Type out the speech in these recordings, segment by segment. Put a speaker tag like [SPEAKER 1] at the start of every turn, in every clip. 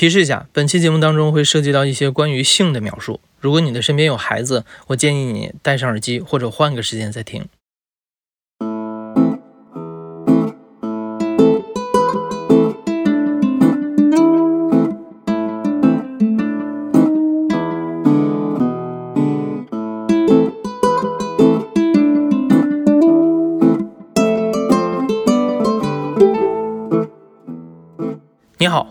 [SPEAKER 1] 提示一下，本期节目当中会涉及到一些关于性的描述。如果你的身边有孩子，我建议你戴上耳机或者换个时间再听。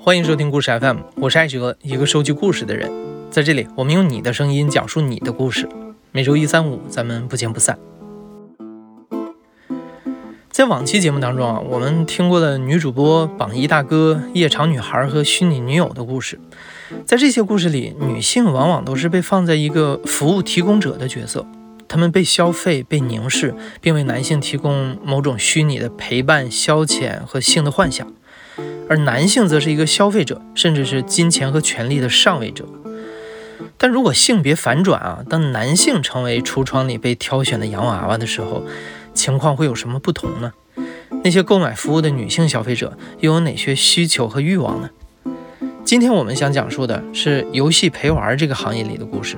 [SPEAKER 1] 欢迎收听故事 FM，我是艾哲，一个收集故事的人。在这里，我们用你的声音讲述你的故事。每周一、三、五，咱们不见不散。在往期节目当中啊，我们听过了女主播、榜一大哥、夜场女孩和虚拟女友的故事。在这些故事里，女性往往都是被放在一个服务提供者的角色，她们被消费、被凝视，并为男性提供某种虚拟的陪伴、消遣和性的幻想。而男性则是一个消费者，甚至是金钱和权力的上位者。但如果性别反转啊，当男性成为橱窗里被挑选的洋娃娃的时候，情况会有什么不同呢？那些购买服务的女性消费者又有哪些需求和欲望呢？今天我们想讲述的是游戏陪玩这个行业里的故事。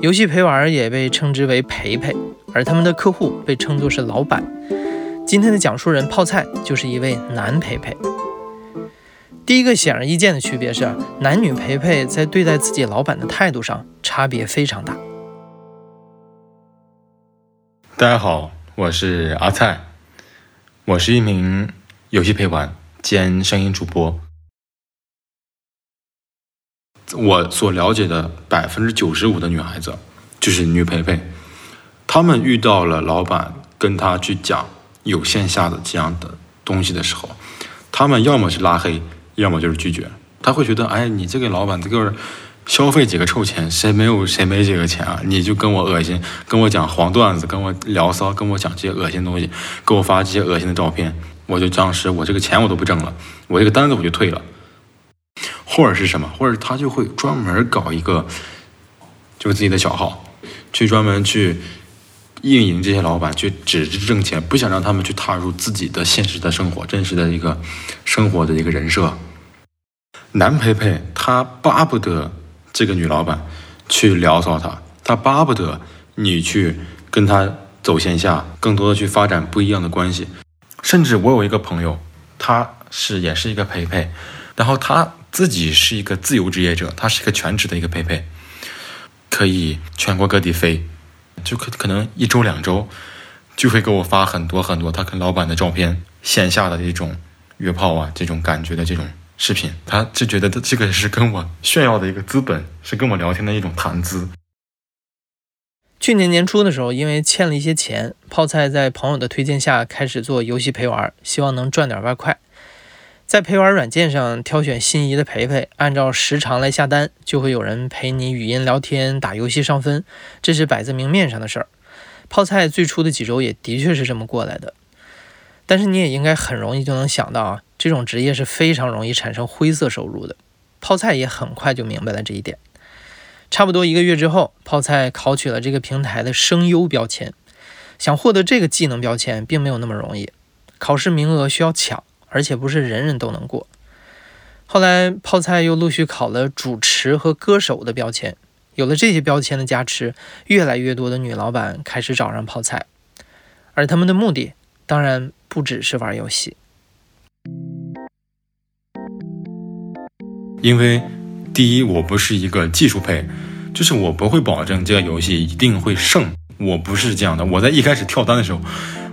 [SPEAKER 1] 游戏陪玩也被称之为陪陪，而他们的客户被称作是老板。今天的讲述人泡菜就是一位男陪陪。第一个显而易见的区别是，男女陪陪在对待自己老板的态度上差别非常大。
[SPEAKER 2] 大家好，我是阿菜，我是一名游戏陪玩兼声音主播。我所了解的百分之九十五的女孩子就是女陪陪，她们遇到了老板跟她去讲。有线下的这样的东西的时候，他们要么是拉黑，要么就是拒绝。他会觉得，哎，你这个老板这个消费几个臭钱，谁没有谁没几个钱啊？你就跟我恶心，跟我讲黄段子，跟我聊骚，跟我讲这些恶心东西，给我发这些恶心的照片，我就当时我这个钱我都不挣了，我这个单子我就退了。或者是什么？或者他就会专门搞一个，就是自己的小号，去专门去。运营这些老板去只是挣钱，不想让他们去踏入自己的现实的生活、真实的一个生活的一个人设。男陪陪他巴不得这个女老板去聊骚他，他巴不得你去跟他走线下，更多的去发展不一样的关系。甚至我有一个朋友，他是也是一个陪陪，然后他自己是一个自由职业者，他是一个全职的一个陪陪，可以全国各地飞。就可可能一周两周，就会给我发很多很多他跟老板的照片，线下的这种约炮啊，这种感觉的这种视频，他就觉得他这个是跟我炫耀的一个资本，是跟我聊天的一种谈资。
[SPEAKER 1] 去年年初的时候，因为欠了一些钱，泡菜在朋友的推荐下开始做游戏陪玩，希望能赚点外快。在陪玩软件上挑选心仪的陪陪，按照时长来下单，就会有人陪你语音聊天、打游戏上分，这是摆在明面上的事儿。泡菜最初的几周也的确是这么过来的，但是你也应该很容易就能想到啊，这种职业是非常容易产生灰色收入的。泡菜也很快就明白了这一点。差不多一个月之后，泡菜考取了这个平台的声优标签。想获得这个技能标签，并没有那么容易，考试名额需要抢。而且不是人人都能过。后来泡菜又陆续考了主持和歌手的标签，有了这些标签的加持，越来越多的女老板开始找上泡菜，而他们的目的当然不只是玩游戏。
[SPEAKER 2] 因为第一，我不是一个技术配，就是我不会保证这个游戏一定会胜，我不是这样的。我在一开始跳单的时候，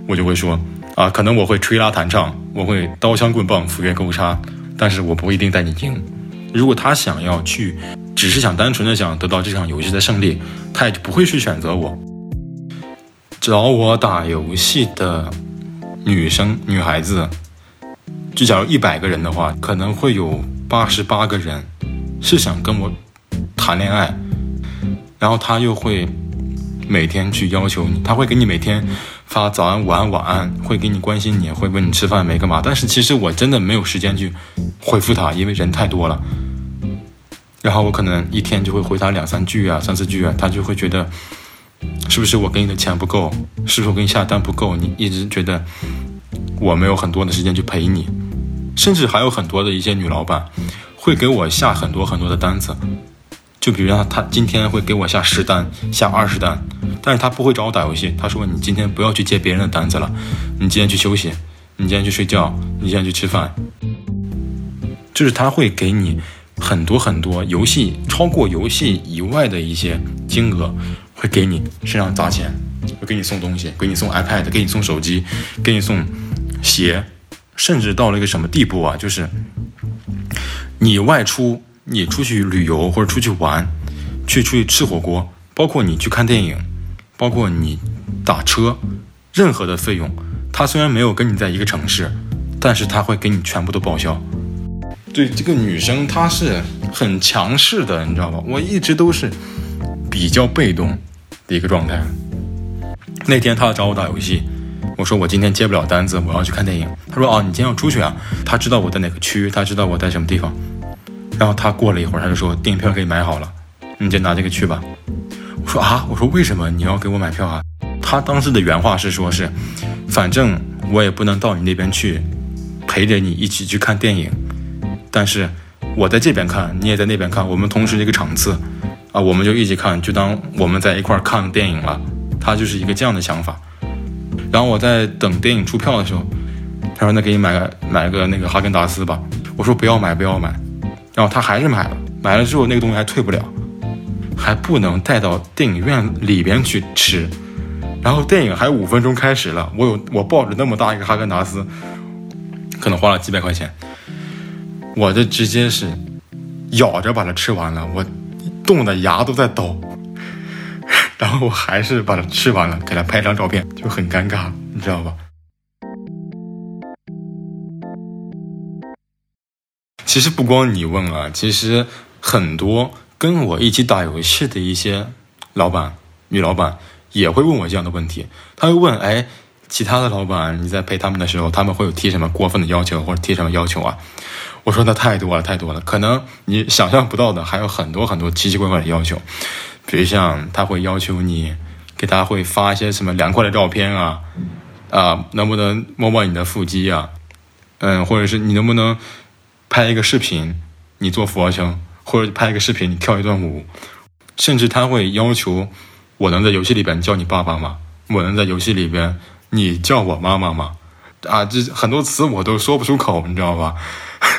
[SPEAKER 2] 我就会说。啊，可能我会吹拉弹唱，我会刀枪棍棒斧钺钩叉，但是我不一定带你赢。如果他想要去，只是想单纯的想得到这场游戏的胜利，他也就不会去选择我。找我打游戏的女生、女孩子，就假如一百个人的话，可能会有八十八个人是想跟我谈恋爱，然后他又会每天去要求你，他会给你每天。发早安、午安、晚安，会给你关心你，会问你吃饭没干嘛。但是其实我真的没有时间去回复他，因为人太多了。然后我可能一天就会回他两三句啊、三四句啊，他就会觉得是不是我给你的钱不够，是不是我给你下单不够？你一直觉得我没有很多的时间去陪你。甚至还有很多的一些女老板会给我下很多很多的单子，就比如说他今天会给我下十单、下二十单，但是他不会找我打游戏，他说你今天不要去接别人的单子了，你今天去休息，你今天去睡觉，你今天去吃饭，就是他会给你很多很多游戏超过游戏以外的一些金额，会给你身上砸钱。会给你送东西，给你送 iPad，给你送手机，给你送鞋，甚至到了一个什么地步啊？就是你外出，你出去旅游或者出去玩，去出去吃火锅，包括你去看电影，包括你打车，任何的费用，他虽然没有跟你在一个城市，但是他会给你全部都报销。对这个女生，她是很强势的，你知道吧？我一直都是比较被动的一个状态。那天他找我打游戏，我说我今天接不了单子，我要去看电影。他说啊，你今天要出去啊？他知道我在哪个区，他知道我在什么地方。然后他过了一会儿，他就说电影票可以买好了，你就拿这个去吧。我说啊，我说为什么你要给我买票啊？他当时的原话是说是，反正我也不能到你那边去陪着你一起去看电影，但是我在这边看，你也在那边看，我们同时一个场次啊，我们就一起看，就当我们在一块看电影了。他就是一个这样的想法，然后我在等电影出票的时候，他说：“那给你买个买个那个哈根达斯吧。”我说：“不要买，不要买。”然后他还是买了，买了之后那个东西还退不了，还不能带到电影院里边去吃。然后电影还有五分钟开始了，我有我抱着那么大一个哈根达斯，可能花了几百块钱，我这直接是咬着把它吃完了，我冻的牙都在抖。然后我还是把它吃完了，给他拍张照片，就很尴尬，你知道吧？其实不光你问啊，其实很多跟我一起打游戏的一些老板、女老板也会问我这样的问题。他会问：哎，其他的老板你在陪他们的时候，他们会有提什么过分的要求，或者提什么要求啊？我说那太多了，太多了，可能你想象不到的，还有很多很多奇奇怪怪的要求。比如像他会要求你给他会发一些什么凉快的照片啊，啊，能不能摸摸你的腹肌啊？嗯，或者是你能不能拍一个视频，你做俯卧撑，或者拍一个视频你跳一段舞，甚至他会要求我能在游戏里边叫你爸爸吗？我能在游戏里边你叫我妈妈吗？啊，这很多词我都说不出口，你知道吧？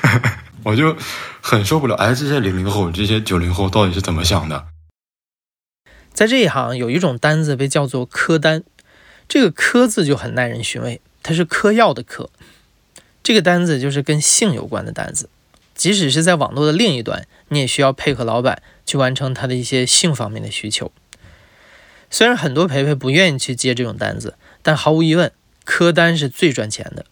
[SPEAKER 2] 我就很受不了。哎，这些零零后，这些九零后到底是怎么想的？
[SPEAKER 1] 在这一行，有一种单子被叫做科单，这个科字就很耐人寻味，它是嗑药的嗑。这个单子就是跟性有关的单子，即使是在网络的另一端，你也需要配合老板去完成他的一些性方面的需求。虽然很多陪陪不愿意去接这种单子，但毫无疑问，科单是最赚钱的。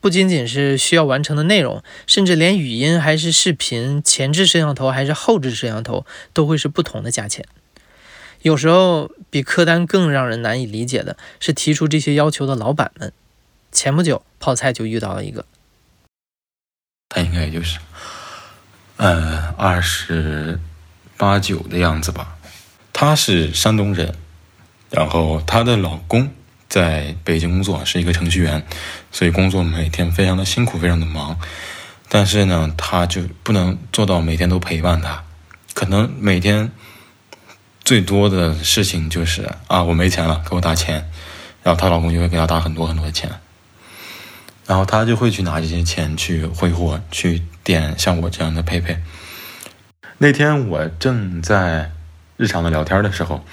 [SPEAKER 1] 不仅仅是需要完成的内容，甚至连语音还是视频，前置摄像头还是后置摄像头，都会是不同的价钱。有时候比客单更让人难以理解的是提出这些要求的老板们。前不久，泡菜就遇到了一个，
[SPEAKER 2] 他应该也就是，呃，二十八九的样子吧。他是山东人，然后她的老公在北京工作，是一个程序员，所以工作每天非常的辛苦，非常的忙。但是呢，他就不能做到每天都陪伴她，可能每天。最多的事情就是啊，我没钱了，给我打钱，然后她老公就会给她打很多很多的钱，然后他就会去拿这些钱去挥霍，去点像我这样的佩佩。那天我正在日常的聊天的时候，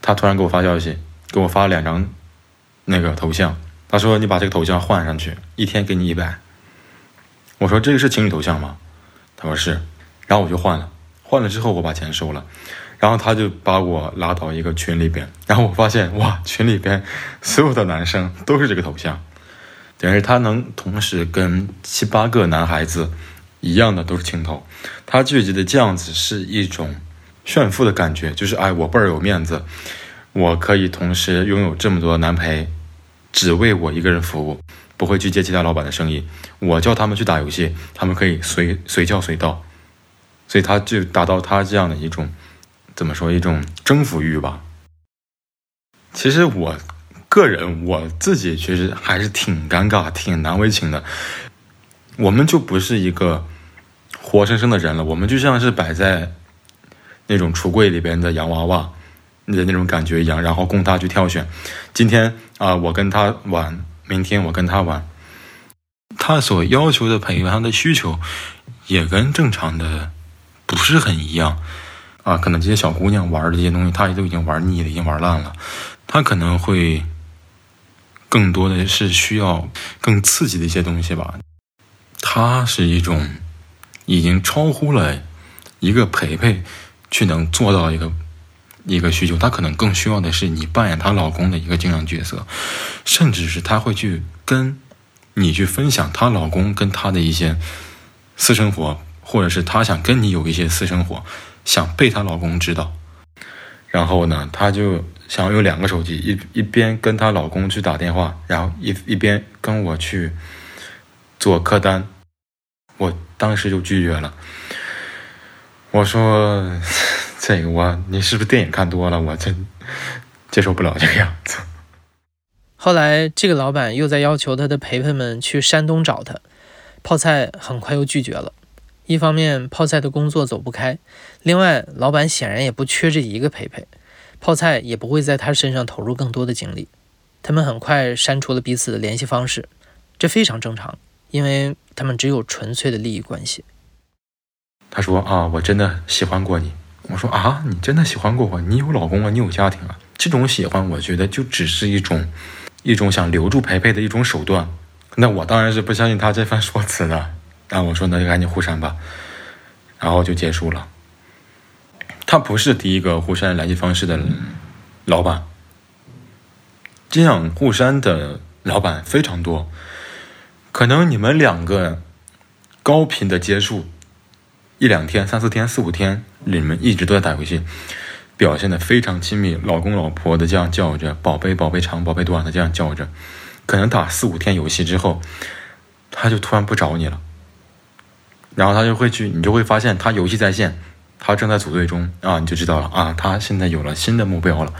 [SPEAKER 2] 他突然给我发消息，给我发了两张那个头像，他说你把这个头像换上去，一天给你一百。我说这个是情侣头像吗？他说是，然后我就换了，换了之后我把钱收了。然后他就把我拉到一个群里边，然后我发现哇，群里边所有的男生都是这个头像，等于他能同时跟七八个男孩子一样的都是青头，他聚集的这样子是一种炫富的感觉，就是哎，我倍儿有面子，我可以同时拥有这么多男陪，只为我一个人服务，不会去接其他老板的生意，我叫他们去打游戏，他们可以随随叫随到，所以他就达到他这样的一种。怎么说一种征服欲吧？其实我个人我自己其实还是挺尴尬、挺难为情的，我们就不是一个活生生的人了，我们就像是摆在那种橱柜里边的洋娃娃的那种感觉一样，然后供他去挑选。今天啊，我跟他玩，明天我跟他玩，他所要求的陪伴，他的需求也跟正常的不是很一样啊。可能这些小姑娘玩的这些东西，他也都已经玩腻了，已经玩烂了，他可能会。更多的是需要更刺激的一些东西吧，它是一种已经超乎了一个陪陪去能做到一个一个需求，她可能更需要的是你扮演她老公的一个经常角色，甚至是她会去跟你去分享她老公跟她的一些私生活，或者是她想跟你有一些私生活，想被她老公知道，然后呢，她就。想要有两个手机，一一边跟她老公去打电话，然后一一边跟我去做客单，我当时就拒绝了。我说：“ 这个我，你是不是电影看多了？我真接受不了这个样子。”
[SPEAKER 1] 后来，这个老板又在要求他的陪陪们去山东找他，泡菜很快又拒绝了。一方面，泡菜的工作走不开；另外，老板显然也不缺这一个陪陪。泡菜也不会在他身上投入更多的精力，他们很快删除了彼此的联系方式，这非常正常，因为他们只有纯粹的利益关系。
[SPEAKER 2] 他说啊，我真的喜欢过你。我说啊，你真的喜欢过我？你有老公了，你有家庭了。这种喜欢，我觉得就只是一种，一种想留住培培的一种手段。那我当然是不相信他这番说辞的。那我说那就赶紧互删吧，然后就结束了。他不是第一个互删联系方式的老板，这样互删的老板非常多。可能你们两个高频的接触一两天、三四天、四五天，你们一直都在打游戏，表现的非常亲密，老公老婆的这样叫着，宝贝宝贝长宝贝短的这样叫着。可能打四五天游戏之后，他就突然不找你了，然后他就会去，你就会发现他游戏在线。他正在组队中啊，你就知道了啊，他现在有了新的目标了，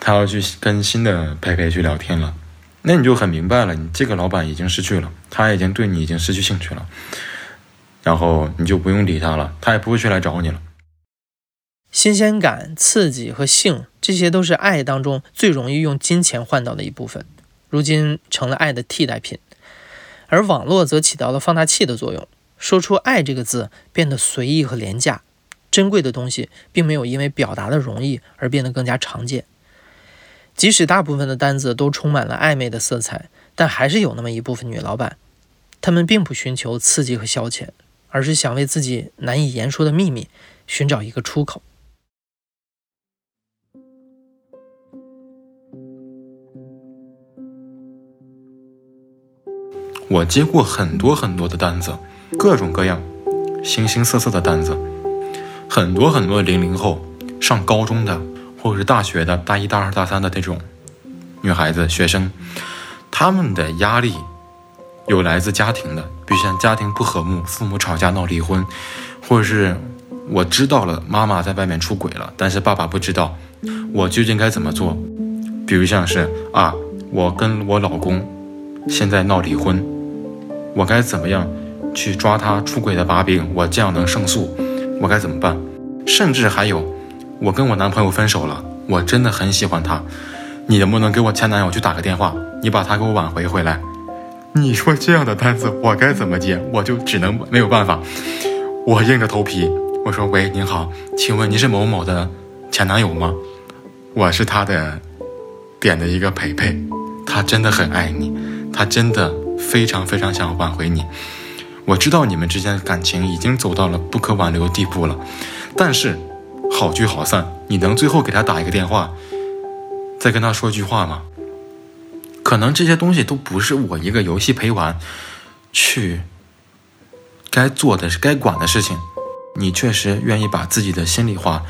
[SPEAKER 2] 他要去跟新的佩佩去聊天了，那你就很明白了，你这个老板已经失去了，他已经对你已经失去兴趣了，然后你就不用理他了，他也不会去来找你了。
[SPEAKER 1] 新鲜感、刺激和性，这些都是爱当中最容易用金钱换到的一部分，如今成了爱的替代品，而网络则起到了放大器的作用，说出爱这个字变得随意和廉价。珍贵的东西并没有因为表达的容易而变得更加常见。即使大部分的单子都充满了暧昧的色彩，但还是有那么一部分女老板，她们并不寻求刺激和消遣，而是想为自己难以言说的秘密寻找一个出口。
[SPEAKER 2] 我接过很多很多的单子，各种各样、形形色色的单子。很多很多零零后上高中的，或者是大学的大一、大二、大三的那种女孩子、学生，他们的压力有来自家庭的，比如像家庭不和睦、父母吵架闹离婚，或者是我知道了妈妈在外面出轨了，但是爸爸不知道，我究竟该怎么做？比如像是啊，我跟我老公现在闹离婚，我该怎么样去抓他出轨的把柄？我这样能胜诉？我该怎么办？甚至还有，我跟我男朋友分手了，我真的很喜欢他，你能不能给我前男友去打个电话？你把他给我挽回回来？你说这样的单子我该怎么接？我就只能没有办法，我硬着头皮，我说喂，您好，请问您是某某的前男友吗？我是他的点的一个陪陪，他真的很爱你，他真的非常非常想挽回你。我知道你们之间的感情已经走到了不可挽留的地步了，但是好聚好散，你能最后给他打一个电话，再跟他说句话吗？可能这些东西都不是我一个游戏陪玩去该做的、该管的事情。你确实愿意把自己的心里话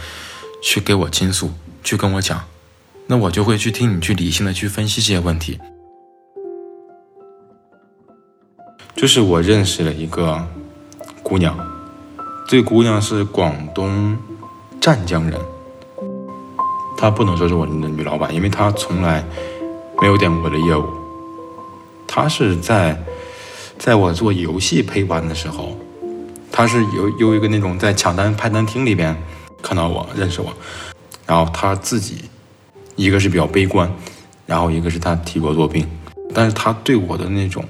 [SPEAKER 2] 去给我倾诉，去跟我讲，那我就会去听你去理性的去分析这些问题。就是我认识了一个姑娘，这姑娘是广东湛江人，她不能说是我的女老板，因为她从来没有点过我的业务。她是在在我做游戏陪玩的时候，他是有有一个那种在抢单派单厅里边看到我认识我，然后他自己一个是比较悲观，然后一个是他体弱多病，但是他对我的那种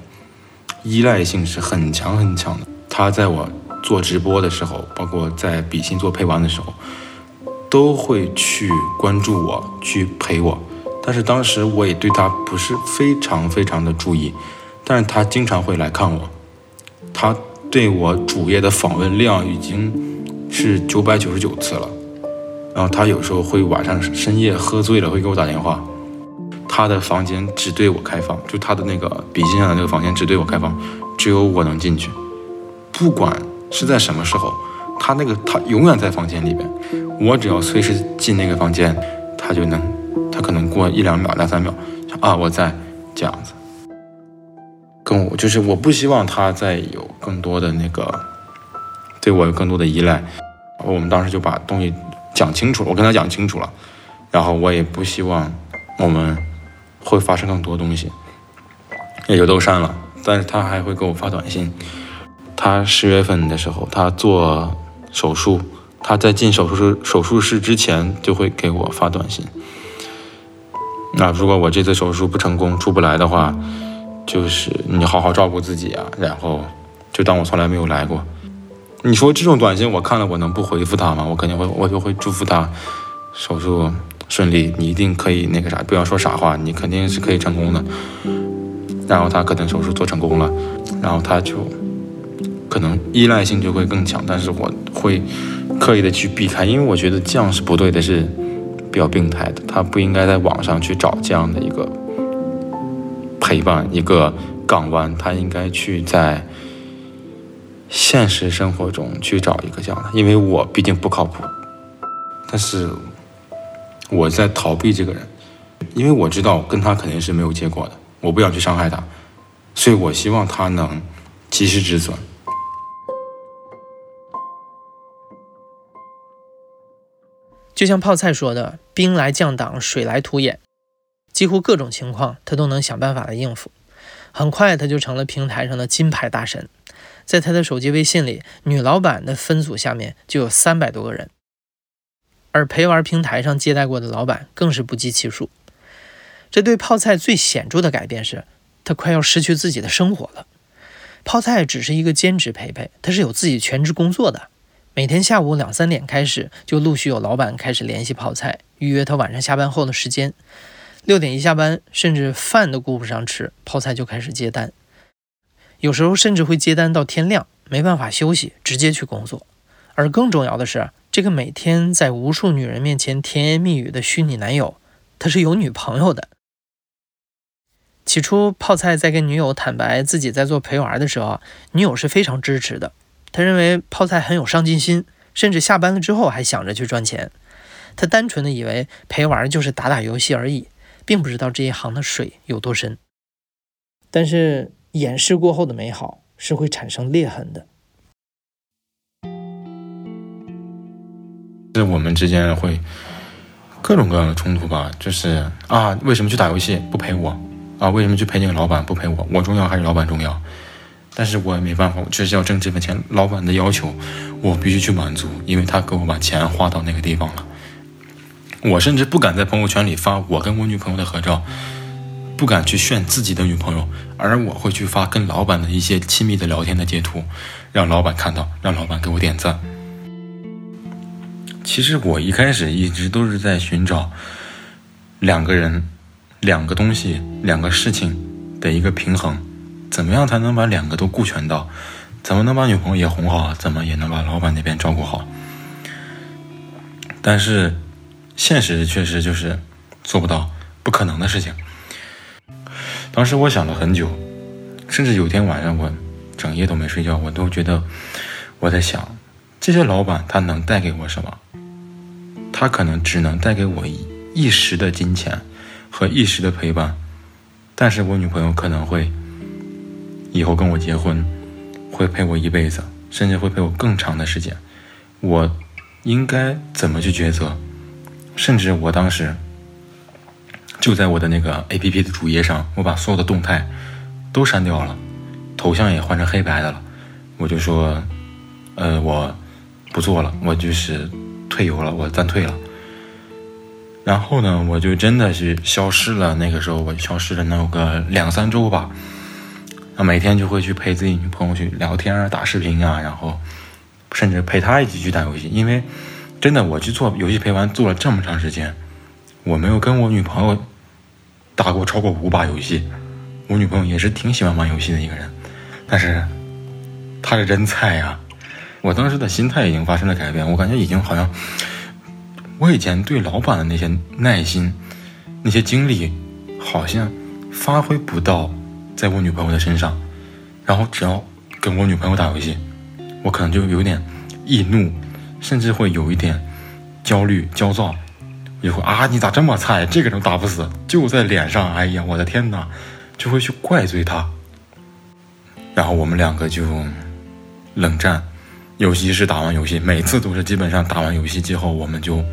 [SPEAKER 2] 依赖性是很强很强的。他在我做直播的时候，包括在比心做陪玩的时候，都会去关注我，去陪我。但是当时我也对他不是非常非常的注意，但是他经常会来看我，他对我主页的访问量已经是九百九十九次了，然后他有时候会晚上深夜喝醉了会给我打电话，他的房间只对我开放，就他的那个笔记上的那个房间只对我开放，只有我能进去，不管是在什么时候，他那个他永远在房间里边，我只要随时进那个房间，他就能。他可能过一两秒、两三秒，啊，我在这样子，跟我就是我不希望他再有更多的那个对我有更多的依赖。我们当时就把东西讲清楚了，我跟他讲清楚了，然后我也不希望我们会发生更多东西，也就都删了。但是他还会给我发短信。他十月份的时候，他做手术，他在进手术室手术室之前就会给我发短信。那如果我这次手术不成功，出不来的话，就是你好好照顾自己啊，然后就当我从来没有来过。你说这种短信我看了，我能不回复他吗？我肯定会，我就会祝福他手术顺利，你一定可以那个啥，不要说傻话，你肯定是可以成功的。然后他可能手术做成功了，然后他就可能依赖性就会更强，但是我会刻意的去避开，因为我觉得这样是不对的，是。比较病态的，他不应该在网上去找这样的一个陪伴，一个港湾，他应该去在现实生活中去找一个这样的。因为我毕竟不靠谱，但是我在逃避这个人，因为我知道跟他肯定是没有结果的，我不想去伤害他，所以我希望他能及时止损。
[SPEAKER 1] 就像泡菜说的：“兵来将挡，水来土掩，几乎各种情况他都能想办法来应付。很快他就成了平台上的金牌大神，在他的手机微信里，女老板的分组下面就有三百多个人，而陪玩平台上接待过的老板更是不计其数。这对泡菜最显著的改变是，他快要失去自己的生活了。泡菜只是一个兼职陪陪，他是有自己全职工作的。”每天下午两三点开始，就陆续有老板开始联系泡菜，预约他晚上下班后的时间。六点一下班，甚至饭都顾不上吃，泡菜就开始接单。有时候甚至会接单到天亮，没办法休息，直接去工作。而更重要的是，这个每天在无数女人面前甜言蜜语的虚拟男友，他是有女朋友的。起初，泡菜在跟女友坦白自己在做陪玩的时候，女友是非常支持的。他认为泡菜很有上进心，甚至下班了之后还想着去赚钱。他单纯的以为陪玩就是打打游戏而已，并不知道这一行的水有多深。但是掩饰过后的美好是会产生裂痕的。
[SPEAKER 2] 是我们之间会各种各样的冲突吧？就是啊，为什么去打游戏不陪我？啊，为什么去陪那个老板不陪我？我重要还是老板重要？但是我也没办法，我确实要挣这份钱。老板的要求，我必须去满足，因为他给我把钱花到那个地方了。我甚至不敢在朋友圈里发我跟我女朋友的合照，不敢去炫自己的女朋友，而我会去发跟老板的一些亲密的聊天的截图，让老板看到，让老板给我点赞。其实我一开始一直都是在寻找两个人、两个东西、两个事情的一个平衡。怎么样才能把两个都顾全到？怎么能把女朋友也哄好？怎么也能把老板那边照顾好？但是现实确实就是做不到，不可能的事情。当时我想了很久，甚至有天晚上我整夜都没睡觉，我都觉得我在想，这些老板他能带给我什么？他可能只能带给我一一时的金钱和一时的陪伴，但是我女朋友可能会。以后跟我结婚，会陪我一辈子，甚至会陪我更长的时间。我应该怎么去抉择？甚至我当时就在我的那个 A P P 的主页上，我把所有的动态都删掉了，头像也换成黑白的了。我就说，呃，我不做了，我就是退游了，我暂退了。然后呢，我就真的是消失了。那个时候我消失了能有个两三周吧。啊，每天就会去陪自己女朋友去聊天啊、打视频啊，然后甚至陪她一起去打游戏。因为真的，我去做游戏陪玩做了这么长时间，我没有跟我女朋友打过超过五把游戏。我女朋友也是挺喜欢玩游戏的一个人，但是她是真菜呀！我当时的心态已经发生了改变，我感觉已经好像我以前对老板的那些耐心、那些精力，好像发挥不到。在我女朋友的身上，然后只要跟我女朋友打游戏，我可能就有点易怒，甚至会有一点焦虑、焦躁，就会啊，你咋这么菜？这个人打不死，就在脸上，哎呀，我的天哪，就会去怪罪他。然后我们两个就冷战，尤其是打完游戏，每次都是基本上打完游戏之后，我们就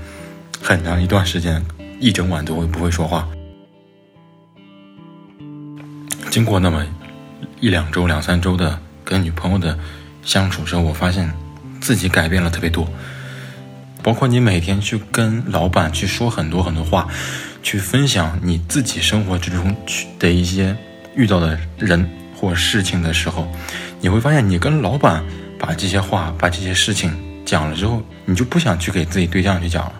[SPEAKER 2] 很长一段时间，一整晚都会不会说话。经过那么一两周、两三周的跟女朋友的相处之后，我发现自己改变了特别多。包括你每天去跟老板去说很多很多话，去分享你自己生活之中的一些遇到的人或事情的时候，你会发现，你跟老板把这些话、把这些事情讲了之后，你就不想去给自己对象去讲了。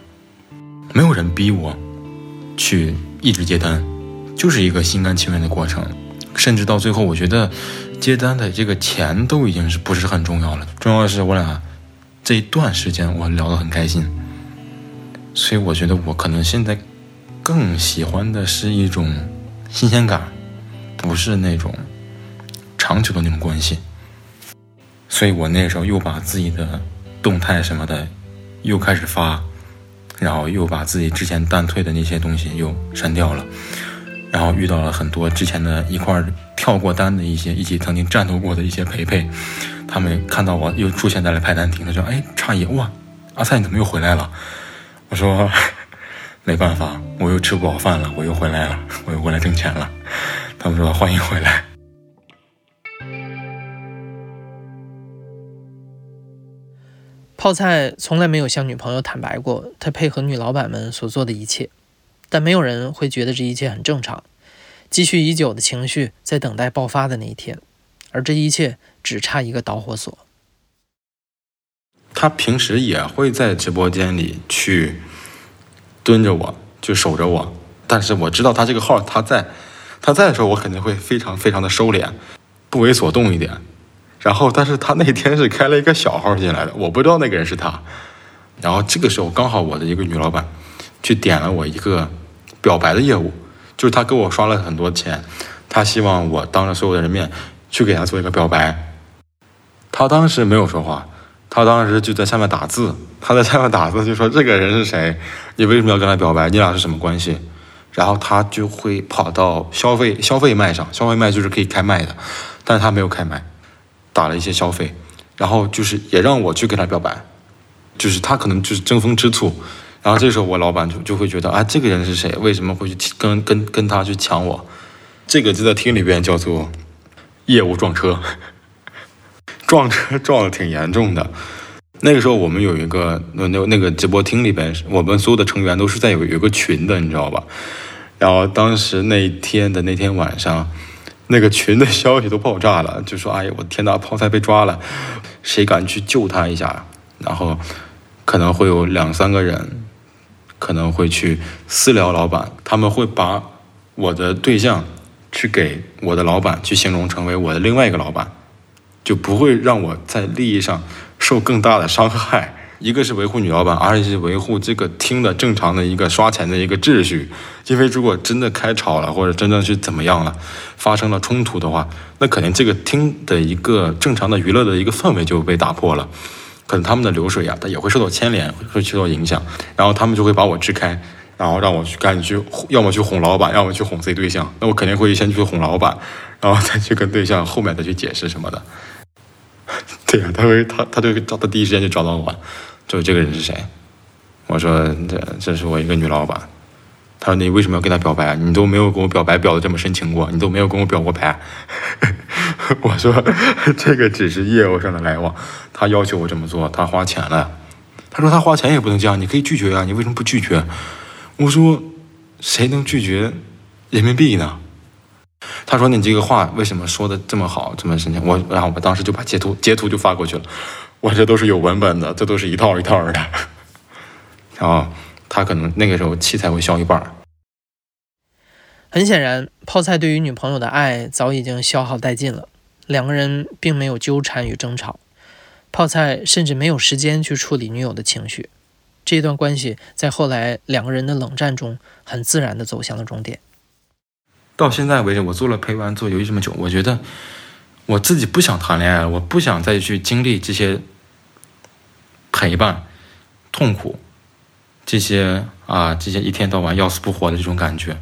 [SPEAKER 2] 没有人逼我去一直接单，就是一个心甘情愿的过程。甚至到最后，我觉得接单的这个钱都已经是不是很重要了。重要的是我俩这一段时间我聊得很开心，所以我觉得我可能现在更喜欢的是一种新鲜感，不是那种长久的那种关系。所以我那时候又把自己的动态什么的又开始发，然后又把自己之前单退的那些东西又删掉了。然后遇到了很多之前的一块跳过单的一些一起曾经战斗过的一些陪陪，他们看到我又出现在了派单亭，他说：“哎，诧异哇，阿菜你怎么又回来了？”我说：“ 没办法，我又吃不饱饭了，我又回来了，我又过来挣钱了。”他们说：“欢迎回来。”
[SPEAKER 1] 泡菜从来没有向女朋友坦白过他配合女老板们所做的一切。但没有人会觉得这一切很正常，积蓄已久的情绪在等待爆发的那一天，而这一切只差一个导火索。
[SPEAKER 2] 他平时也会在直播间里去蹲着我，就守着我，但是我知道他这个号他在，他在的时候我肯定会非常非常的收敛，不为所动一点。然后，但是他那天是开了一个小号进来的，我不知道那个人是他。然后这个时候刚好我的一个女老板去点了我一个。表白的业务，就是他给我刷了很多钱，他希望我当着所有的人面去给他做一个表白。他当时没有说话，他当时就在下面打字，他在下面打字就说：“这个人是谁？你为什么要跟他表白？你俩是什么关系？”然后他就会跑到消费消费麦上，消费麦就是可以开麦的，但是他没有开麦，打了一些消费，然后就是也让我去跟他表白，就是他可能就是争风吃醋。然后这时候我老板就就会觉得啊，这个人是谁？为什么会去跟跟跟他去抢我？这个就在厅里边叫做业务撞车，撞车撞的挺严重的。那个时候我们有一个那那那个直播厅里边，我们所有的成员都是在有有个群的，你知道吧？然后当时那天的那天晚上，那个群的消息都爆炸了，就说：“哎呀，我天呐，泡菜被抓了，谁敢去救他一下？”然后可能会有两三个人。可能会去私聊老板，他们会把我的对象去给我的老板去形容成为我的另外一个老板，就不会让我在利益上受更大的伤害。一个是维护女老板，二是维护这个厅的正常的一个刷钱的一个秩序。因为如果真的开吵了，或者真的是怎么样了，发生了冲突的话，那肯定这个厅的一个正常的娱乐的一个氛围就被打破了。可能他们的流水呀，它也会受到牵连，会受到影响，然后他们就会把我支开，然后让我去赶紧去，要么去哄老板，要么去哄自己对象。那我肯定会先去哄老板，然后再去跟对象后面再去解释什么的。对呀，他会他他就找他第一时间就找到我，就这个人是谁？我说这这是我一个女老板。他说你为什么要跟他表白？你都没有跟我表白，表的这么深情过，你都没有跟我表过白。我说这个只是业务上的来往，他要求我这么做，他花钱了。他说他花钱也不能这样，你可以拒绝啊，你为什么不拒绝？我说谁能拒绝人民币呢？他说你这个话为什么说的这么好，这么深情？我然后我当时就把截图截图就发过去了，我这都是有文本的，这都是一套一套的。然后他可能那个时候气才会消一半。
[SPEAKER 1] 很显然，泡菜对于女朋友的爱早已经消耗殆尽了，两个人并没有纠缠与争吵，泡菜甚至没有时间去处理女友的情绪。这段关系在后来两个人的冷战中，很自然地走向了终点。
[SPEAKER 2] 到现在为止，我做了陪玩做游戏这么久，我觉得我自己不想谈恋爱了，我不想再去经历这些陪伴、痛苦，这些啊，这些一天到晚要死不活的这种感觉。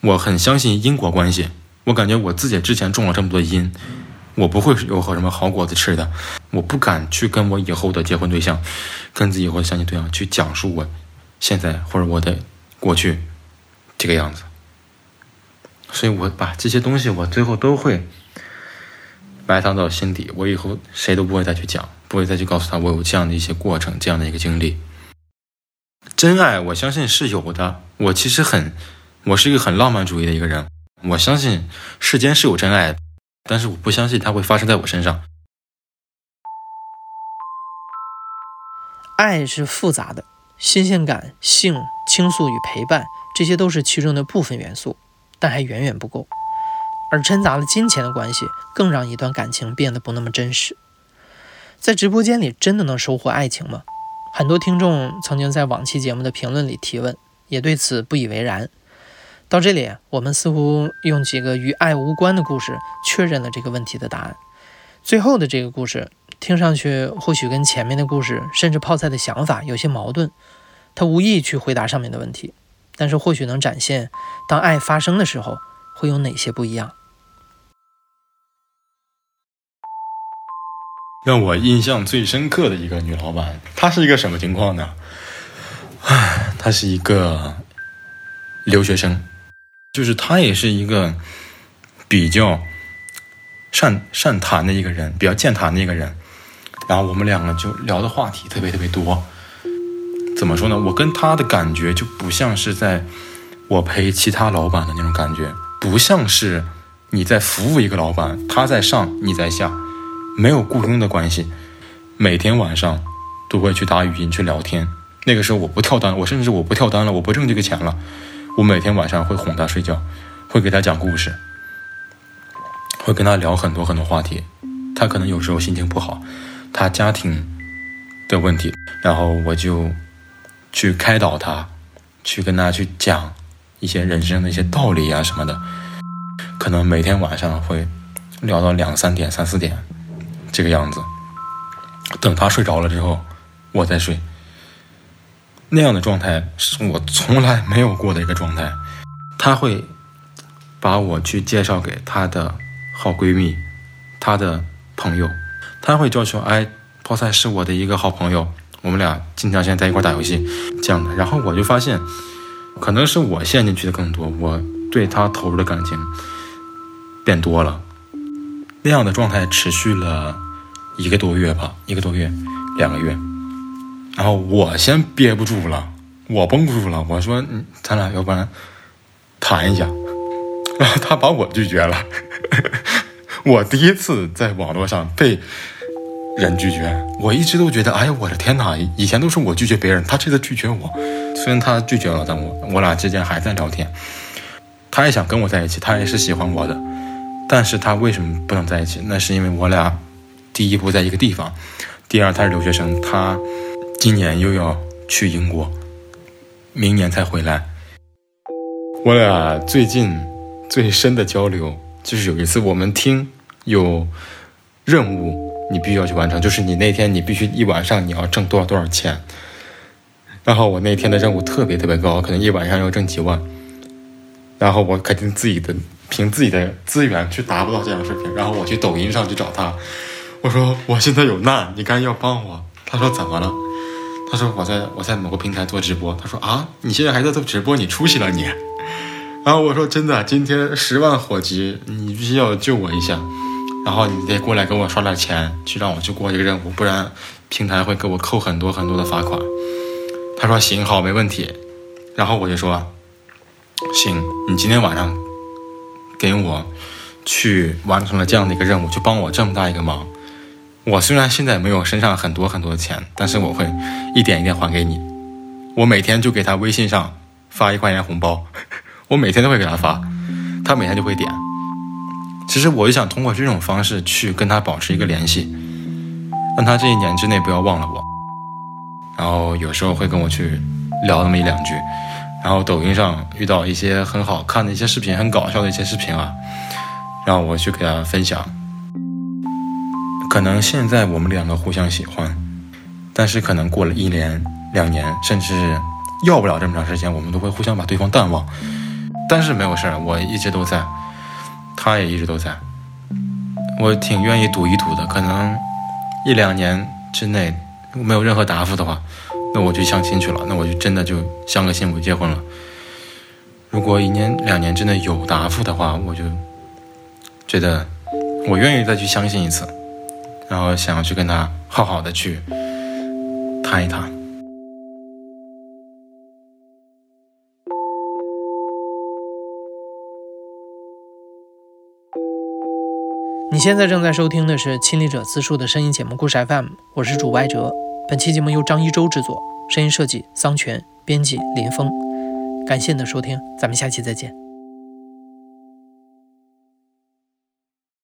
[SPEAKER 2] 我很相信因果关系，我感觉我自己之前种了这么多因，我不会有好什么好果子吃的。我不敢去跟我以后的结婚对象，跟自己以后的相亲对象去讲述我现在或者我的过去这个样子。所以我把这些东西，我最后都会埋藏到心底。我以后谁都不会再去讲，不会再去告诉他我有这样的一些过程，这样的一个经历。真爱，我相信是有的。我其实很。我是一个很浪漫主义的一个人，我相信世间是有真爱的，但是我不相信它会发生在我身上。
[SPEAKER 1] 爱是复杂的，新鲜感、性、倾诉与陪伴，这些都是其中的部分元素，但还远远不够。而掺杂了金钱的关系，更让一段感情变得不那么真实。在直播间里，真的能收获爱情吗？很多听众曾经在往期节目的评论里提问，也对此不以为然。到这里，我们似乎用几个与爱无关的故事确认了这个问题的答案。最后的这个故事听上去或许跟前面的故事，甚至泡菜的想法有些矛盾。他无意去回答上面的问题，但是或许能展现，当爱发生的时候会有哪些不一样。
[SPEAKER 2] 让我印象最深刻的一个女老板，她是一个什么情况呢？唉，她是一个留学生。就是她也是一个比较善善谈的一个人，比较健谈的一个人。然后我们两个就聊的话题特别特别多。怎么说呢？我跟她的感觉就不像是在我陪其他老板的那种感觉，不像是你在服务一个老板，他在上你在下，没有雇佣的关系。每天晚上都会去打语音去聊天。那个时候我不跳单，我甚至我不跳单了，我不挣这个钱了。我每天晚上会哄他睡觉，会给他讲故事，会跟他聊很多很多话题。他可能有时候心情不好，他家庭的问题，然后我就去开导他，去跟他去讲一些人生的一些道理啊什么的。可能每天晚上会聊到两三点、三四点这个样子。等他睡着了之后，我再睡。那样的状态是我从来没有过的一个状态。他会把我去介绍给他的好闺蜜、他的朋友，他会叫说哎，泡菜是我的一个好朋友，我们俩经常现在在一块打游戏这样的。然后我就发现，可能是我陷进去的更多，我对他投入的感情变多了。那样的状态持续了一个多月吧，一个多月，两个月。然后我先憋不住了，我绷不住了。我说：“，咱俩要不然谈一下。”然后他把我拒绝了。我第一次在网络上被人拒绝，我一直都觉得，哎呀，我的天哪！以前都是我拒绝别人，他这次拒绝我。虽然他拒绝了，但我我俩之间还在聊天。他也想跟我在一起，他也是喜欢我的。但是他为什么不能在一起？那是因为我俩第一不在一个地方，第二他是留学生，他。今年又要去英国，明年才回来。我俩最近最深的交流就是有一次，我们听有任务，你必须要去完成，就是你那天你必须一晚上你要挣多少多少钱。然后我那天的任务特别特别高，可能一晚上要挣几万。然后我肯定自己的凭自己的资源去达不到这样的水平。然后我去抖音上去找他，我说我现在有难，你赶紧要帮我。他说怎么了？他说我在我在某个平台做直播。他说啊，你现在还在做直播，你出息了你。然后我说真的，今天十万火急，你必须要救我一下。然后你得过来给我刷点钱，去让我去过这个任务，不然平台会给我扣很多很多的罚款。他说行好没问题，然后我就说行，你今天晚上给我去完成了这样的一个任务，去帮我这么大一个忙。我虽然现在没有身上很多很多的钱，但是我会一点一点还给你。我每天就给他微信上发一块钱红包，我每天都会给他发，他每天就会点。其实我就想通过这种方式去跟他保持一个联系，让他这一年之内不要忘了我。然后有时候会跟我去聊那么一两句，然后抖音上遇到一些很好看的一些视频，很搞笑的一些视频啊，让我去给他分享。可能现在我们两个互相喜欢，但是可能过了一年、两年，甚至要不了这么长时间，我们都会互相把对方淡忘。但是没有事儿，我一直都在。他也一直都在，我挺愿意赌一赌的。可能一两年之内没有任何答复的话，那我就相亲去了。那我就真的就相个亲，我就结婚了。如果一年两年之内有答复的话，我就觉得我愿意再去相信一次，然后想要去跟他好好的去谈一谈。
[SPEAKER 1] 你现在正在收听的是《亲历者自述》的声音节目故事 FM，我是主播哲。本期节目由张一周制作，声音设计桑泉，编辑林峰。感谢你的收听，咱们下期再见。